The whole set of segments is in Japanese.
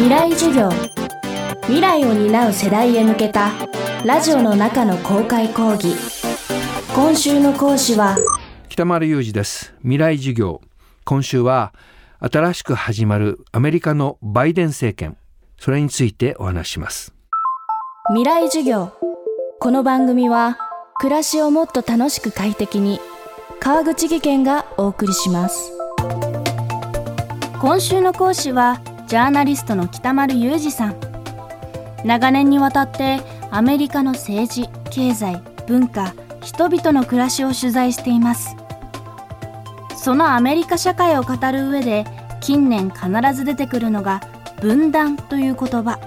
未来授業。未来を担う世代へ向けたラジオの中の公開講義。今週の講師は北丸裕二です。未来授業。今週は新しく始まるアメリカのバイデン政権。それについてお話します。未来授業。この番組は暮らしをもっと楽しく快適に川口義賢がお送りします。今週の講師はジャーナリストの北丸裕二さん。長年にわたってアメリカの政治経済文化人々の暮らしを取材しています。そのアメリカ社会を語る上で近年必ず出てくるのが分断という言葉。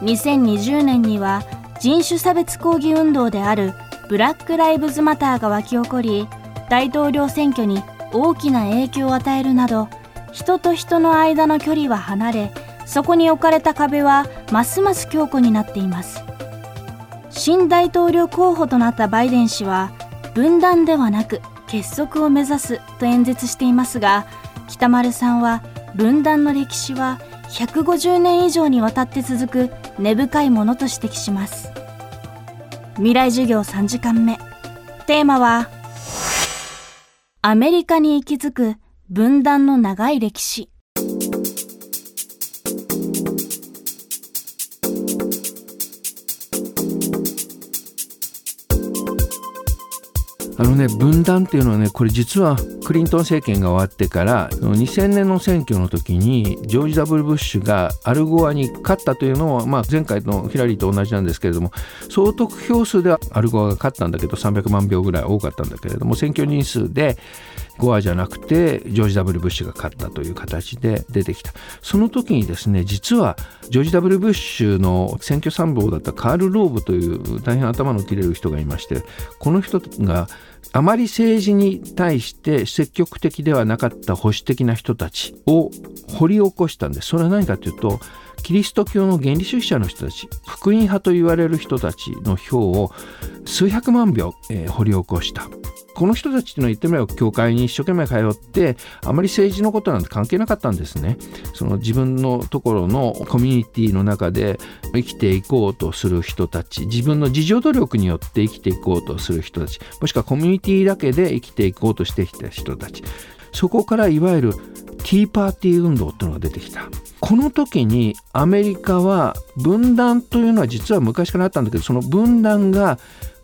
2020年には人種差別抗議運動であるブラック・ライブズ・マターが沸き起こり大統領選挙に大きな影響を与えるなど人と人の間の距離は離れそこに置かれた壁はますます強固になっています。新大統領候補となったバイデン氏は分断ではなく結束を目指すと演説していますが北丸さんは分断の歴史は150年以上にわたって続く根深いものと指摘します。未来授業3時間目。テーマはアメリカに息づく分断の長い歴史。あのね分断っていうのはねこれ実はクリントン政権が終わってから2000年の選挙の時にジョージ・ダブル・ブッシュがアルゴアに勝ったというのは、まあ、前回のヒラリーと同じなんですけれども総得票数ではアルゴアが勝ったんだけど300万票ぐらい多かったんだけれども選挙人数でゴアじゃなくてジョージ・ダブル・ブッシュが勝ったという形で出てきた。その時にですね実はジョージ・ダブル・ブッシュの選挙参謀だったカール・ローブという大変頭の切れる人がいましてこの人があまり政治に対して積極的ではなかった保守的な人たちを掘り起こしたんです。それは何かというとキリスト教の原理主義者の人たち福音派と言われる人たちの票を数百万票、えー、掘り起こした。この人たちっていうのは言ってみれば教会に一生懸命通ってあまり政治のことなんて関係なかったんですね。その自分のところのコミュニティの中で生きていこうとする人たち自分の自助努力によって生きていこうとする人たちもしくはコミュニティだけで生きていこうとしてきた人たち。そこからいわゆるティーパーティー運動っていうのが出てきた。この時にアメリカは分断というのは実は昔からあったんだけどその分断が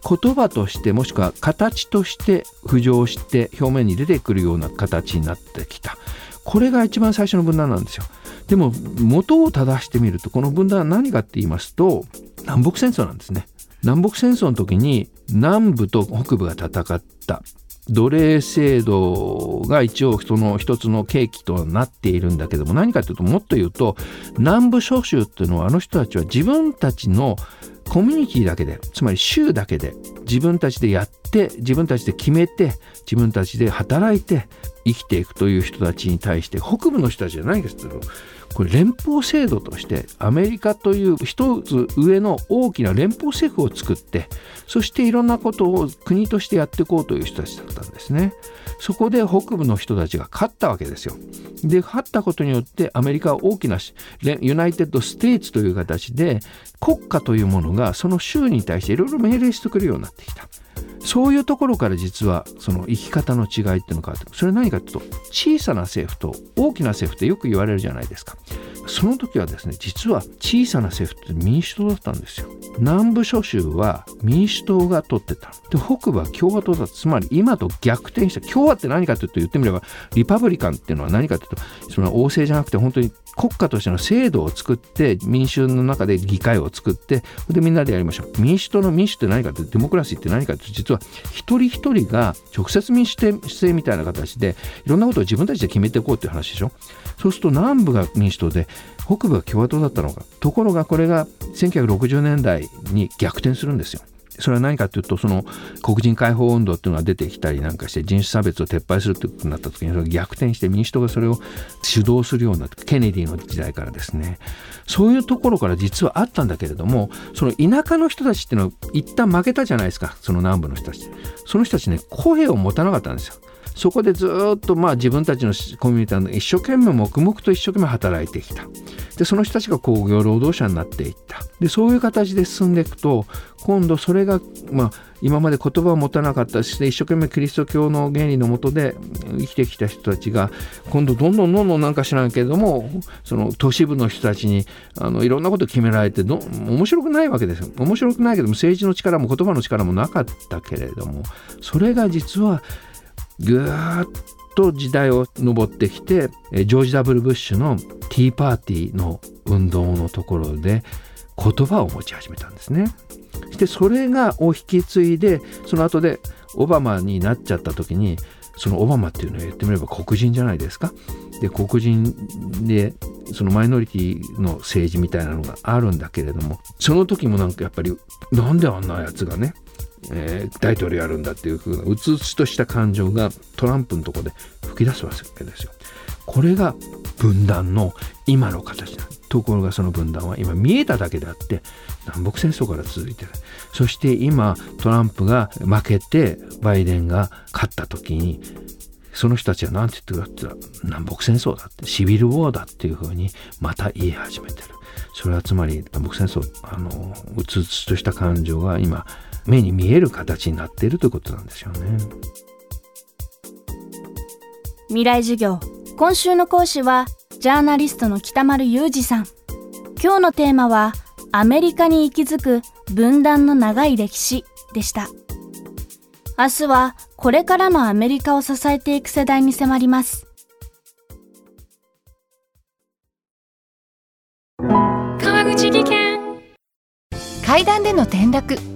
言葉としてもしくは形として浮上して表面に出てくるような形になってきた。これが一番最初の分断なんですよ。でも元を正してみるとこの分断は何かって言いますと南北戦争なんですね。南北戦争の時に南部と北部が戦った。奴隷制度が一応その一つの契機となっているんだけども何かというともっと言うと南部諸州っていうのはあの人たちは自分たちのコミュニティだけでつまり州だけで自分たちでやって自分たちで決めて自分たちで働いて生きていくという人たちに対して北部の人たちじゃないですけどこれ連邦制度としてアメリカという一つ上の大きな連邦政府を作ってそしていろんなことを国としてやっていこうという人たちだったんですね。そこで北部の人たちが勝ったわけですよ。で勝ったことによってアメリカは大きな United States という形で国家というものがその州に対していろいろ命令してくるようになってきた。そういうところから実はその生き方の違いっていうのがあってそれは何かというと小さな政府と大きな政府ってよく言われるじゃないですか。その時はですね実は小さな政府って民主党だったんですよ。南部諸州は民主党が取ってた。で北部は共和党だつまり今と逆転した。共和って何かというと言ってみればリパブリカンっていうのは何かというとその王政じゃなくて本当に国家としての制度を作って民衆の中で議会を作ってでみんなでやりましょう。民主党の民主って何かってデモクラシーって何かって実は一人一人が直接民主制みたいな形でいろんなことを自分たちで決めていこうっていう話でしょ。そうすると南部が民主党で北部は共和党だったのか。ところがこれが1960年代に逆転するんですよ。それは何かというとその黒人解放運動っていうのが出てきたりなんかして人種差別を撤廃するということになった時にそれ逆転して民主党がそれを主導するようになってケネディの時代からですね。そういうところから実はあったんだけれどもその田舎の人たちっていうのは一旦負けたじゃないですか。その南部の人たち。その人たちね声を持たなかったんですよ。そこでずっとまあ自分たちのコミュニティの一生懸命黙々と一生懸命働いてきた。でその人たちが工業労働者になっていった。でそういう形で進んでいくと今度それが、まあ、今まで言葉を持たなかったし一生懸命キリスト教の原理のもとで生きてきた人たちが今度どんどんどんどんなんか知らんけれどもその都市部の人たちにあのいろんなことを決められてど面白くないわけですよ。面白くないけども政治の力も言葉の力もなかったけれどもそれが実はぐーっと時代を上ってきてジョージ・ダブル・ブッシュのティーパーティーの運動のところで言葉を持ち始めたんですね。でそれがを引き継いでその後でオバマになっちゃった時にそのオバマっていうのは言ってみれば黒人じゃないですか。で黒人でそのマイノリティの政治みたいなのがあるんだけれどもその時もなんかやっぱりなんであんなやつがねえー、大統領やるんだっていうふうなうつうつとした感情がトランプのとこで吹き出すわけですよ。これが分断の今の形だ。ところがその分断は今見えただけであって南北戦争から続いてる。そして今トランプが負けてバイデンが勝った時にその人たちは何て言ってるかって言ったら南北戦争だってシビルウォーだっていうふうにまた言い始めてる。それはつまり南北戦争あのうつうつとした感情が今目に見える形になっているということなんですよね。未来授業。今週の講師はジャーナリストの北丸裕二さん。今日のテーマはアメリカに息づく分断の長い歴史。でした。明日はこれからのアメリカを支えていく世代に迫ります。川口技研。階段での転落